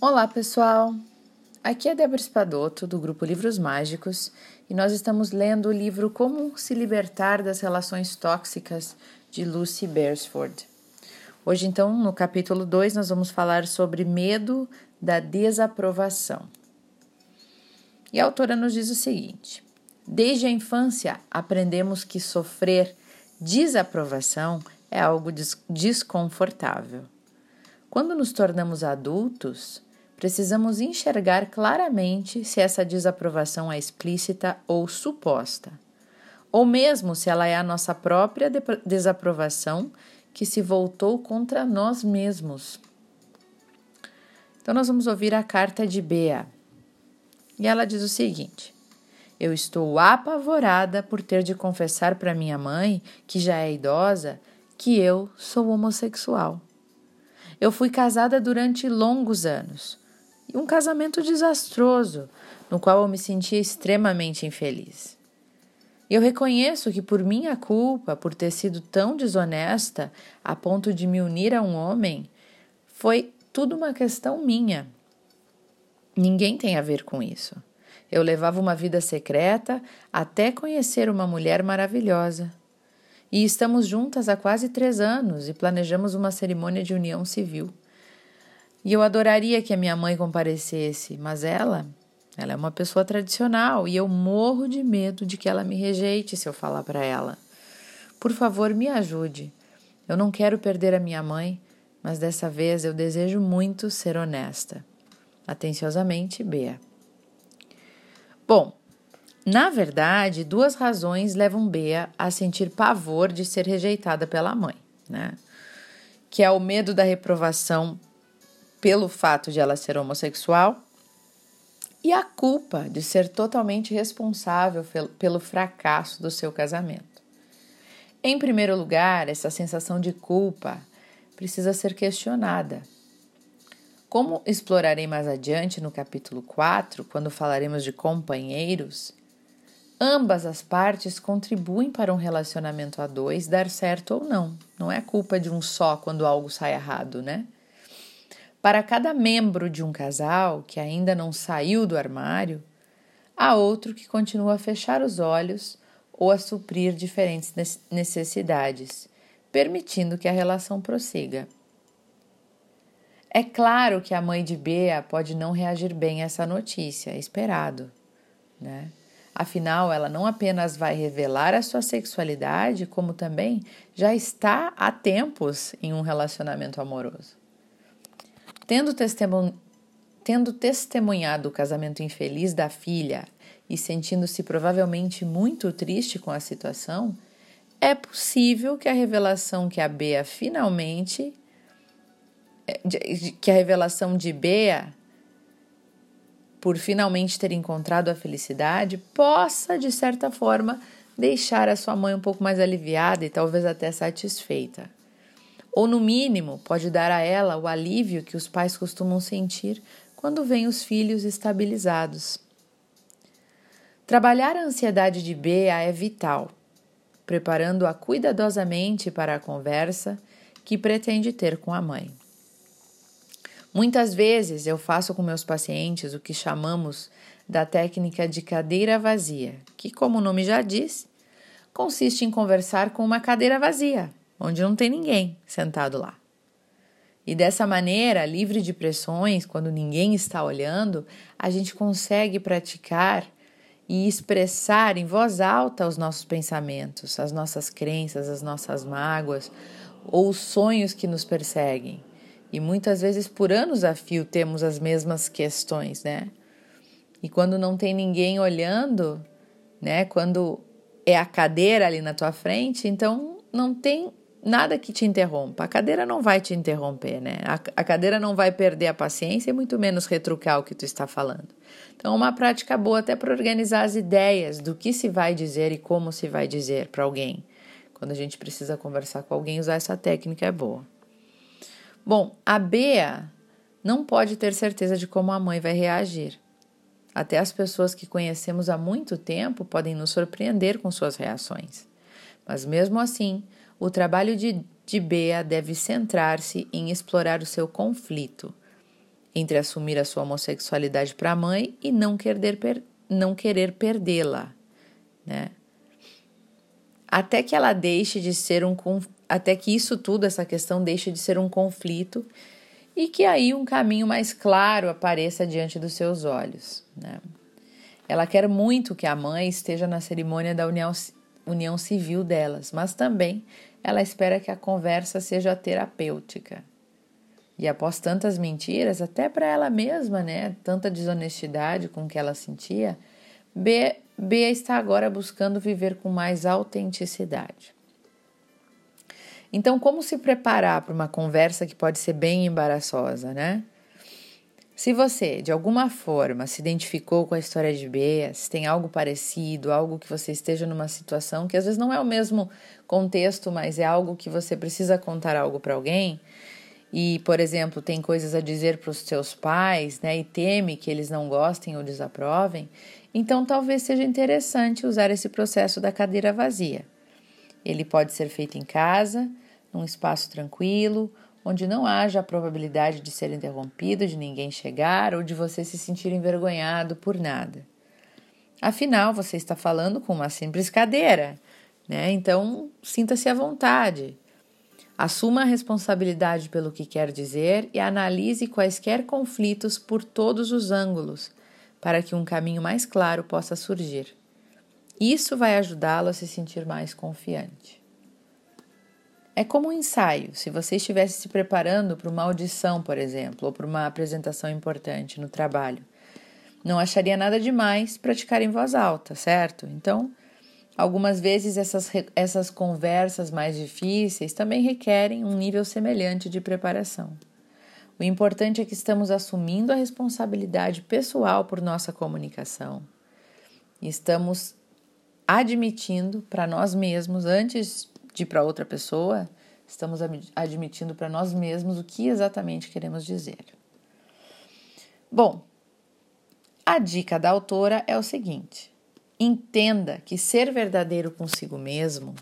Olá, pessoal! Aqui é Débora Espadoto, do grupo Livros Mágicos, e nós estamos lendo o livro Como se Libertar das Relações Tóxicas de Lucy Beresford. Hoje, então, no capítulo 2, nós vamos falar sobre medo da desaprovação. E a autora nos diz o seguinte: Desde a infância, aprendemos que sofrer desaprovação é algo desconfortável. Quando nos tornamos adultos, precisamos enxergar claramente se essa desaprovação é explícita ou suposta, ou mesmo se ela é a nossa própria desaprovação que se voltou contra nós mesmos. Então, nós vamos ouvir a carta de Bea. E ela diz o seguinte: Eu estou apavorada por ter de confessar para minha mãe, que já é idosa, que eu sou homossexual. Eu fui casada durante longos anos e um casamento desastroso, no qual eu me sentia extremamente infeliz. Eu reconheço que por minha culpa, por ter sido tão desonesta a ponto de me unir a um homem, foi tudo uma questão minha. Ninguém tem a ver com isso. Eu levava uma vida secreta até conhecer uma mulher maravilhosa. E estamos juntas há quase três anos e planejamos uma cerimônia de união civil. E eu adoraria que a minha mãe comparecesse, mas ela, ela é uma pessoa tradicional e eu morro de medo de que ela me rejeite se eu falar para ela. Por favor, me ajude. Eu não quero perder a minha mãe, mas dessa vez eu desejo muito ser honesta. Atenciosamente, Bea. Bom, na verdade, duas razões levam Bea a sentir pavor de ser rejeitada pela mãe, né? Que é o medo da reprovação pelo fato de ela ser homossexual e a culpa de ser totalmente responsável pelo fracasso do seu casamento. Em primeiro lugar, essa sensação de culpa precisa ser questionada. Como explorarei mais adiante no capítulo 4, quando falaremos de companheiros, ambas as partes contribuem para um relacionamento a dois dar certo ou não. Não é culpa de um só quando algo sai errado, né? Para cada membro de um casal que ainda não saiu do armário, há outro que continua a fechar os olhos ou a suprir diferentes necessidades, permitindo que a relação prossiga. É claro que a mãe de Bea pode não reagir bem a essa notícia, é esperado, né? Afinal, ela não apenas vai revelar a sua sexualidade, como também já está há tempos em um relacionamento amoroso. Tendo, Tendo testemunhado o casamento infeliz da filha e sentindo-se provavelmente muito triste com a situação, é possível que a revelação que a Bea finalmente. É, que a revelação de Bea por finalmente ter encontrado a felicidade, possa, de certa forma, deixar a sua mãe um pouco mais aliviada e talvez até satisfeita ou no mínimo pode dar a ela o alívio que os pais costumam sentir quando veem os filhos estabilizados. Trabalhar a ansiedade de Bea é vital, preparando-a cuidadosamente para a conversa que pretende ter com a mãe. Muitas vezes eu faço com meus pacientes o que chamamos da técnica de cadeira vazia, que, como o nome já diz, consiste em conversar com uma cadeira vazia, onde não tem ninguém sentado lá. E dessa maneira, livre de pressões, quando ninguém está olhando, a gente consegue praticar e expressar em voz alta os nossos pensamentos, as nossas crenças, as nossas mágoas ou os sonhos que nos perseguem. E muitas vezes por anos a fio temos as mesmas questões, né? E quando não tem ninguém olhando, né? Quando é a cadeira ali na tua frente, então não tem nada que te interrompa. A cadeira não vai te interromper, né? A, a, cadeira não vai perder a paciência e muito menos retrucar o que tu está falando. Então, uma prática boa até para organizar as ideias do que se vai dizer e como se vai dizer para alguém. Quando a gente precisa conversar com alguém, usar essa técnica é boa. Bom, a Bea não pode ter certeza de como a mãe vai reagir. Até as pessoas que conhecemos há muito tempo podem nos surpreender com suas reações. Mas mesmo assim, o trabalho de, de Bea deve centrar-se em explorar o seu conflito. entre assumir a sua homossexualidade para a mãe e não querer, per não querer perdê-la, né? Até que ela deixe de ser um até que isso tudo, essa questão deixe de ser um conflito e que aí um caminho mais claro apareça diante dos seus olhos, né? Ela quer muito que a mãe esteja na cerimônia da união, união civil delas, mas também ela espera que a conversa seja terapêutica. E após tantas mentiras, até para ela mesma, né, tanta desonestidade com que ela sentia, B, está agora buscando viver com mais autenticidade. Então, como se preparar para uma conversa que pode ser bem embaraçosa, né? Se você, de alguma forma, se identificou com a história de Bea, se tem algo parecido, algo que você esteja numa situação que às vezes não é o mesmo contexto, mas é algo que você precisa contar algo para alguém, e, por exemplo, tem coisas a dizer para os seus pais, né, e teme que eles não gostem ou desaprovem, então talvez seja interessante usar esse processo da cadeira vazia. Ele pode ser feito em casa, num espaço tranquilo, onde não haja a probabilidade de ser interrompido, de ninguém chegar ou de você se sentir envergonhado por nada. Afinal, você está falando com uma simples cadeira, né? Então, sinta-se à vontade. Assuma a responsabilidade pelo que quer dizer e analise quaisquer conflitos por todos os ângulos, para que um caminho mais claro possa surgir. Isso vai ajudá-lo a se sentir mais confiante. É como um ensaio. Se você estivesse se preparando para uma audição, por exemplo, ou para uma apresentação importante no trabalho, não acharia nada demais praticar em voz alta, certo? Então, algumas vezes essas, essas conversas mais difíceis também requerem um nível semelhante de preparação. O importante é que estamos assumindo a responsabilidade pessoal por nossa comunicação. Estamos admitindo para nós mesmos, antes de para outra pessoa, estamos admitindo para nós mesmos o que exatamente queremos dizer. Bom, a dica da autora é o seguinte: entenda que ser verdadeiro consigo mesmo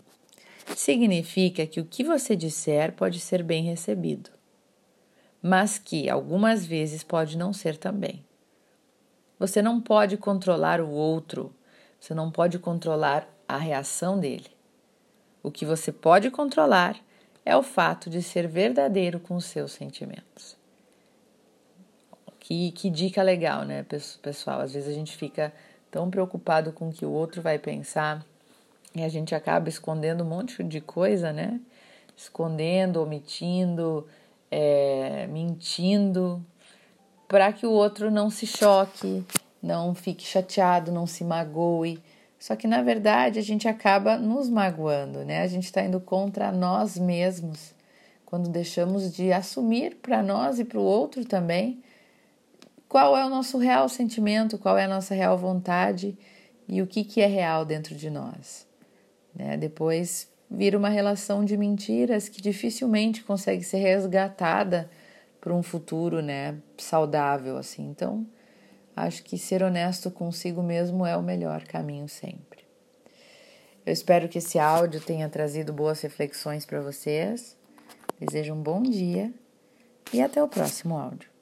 significa que o que você disser pode ser bem recebido, mas que algumas vezes pode não ser também. Você não pode controlar o outro, você não pode controlar a reação dele. O que você pode controlar é o fato de ser verdadeiro com os seus sentimentos. Que, que dica legal, né, pessoal? Às vezes a gente fica tão preocupado com o que o outro vai pensar e a gente acaba escondendo um monte de coisa, né? Escondendo, omitindo, é, mentindo, para que o outro não se choque, não fique chateado, não se magoe. Só que na verdade a gente acaba nos magoando, né? A gente está indo contra nós mesmos quando deixamos de assumir para nós e para o outro também qual é o nosso real sentimento, qual é a nossa real vontade e o que, que é real dentro de nós. Né? Depois vira uma relação de mentiras que dificilmente consegue ser resgatada para um futuro né, saudável. assim. Então, acho que ser honesto consigo mesmo é o melhor caminho sempre. Eu espero que esse áudio tenha trazido boas reflexões para vocês. Desejo um bom dia e até o próximo áudio.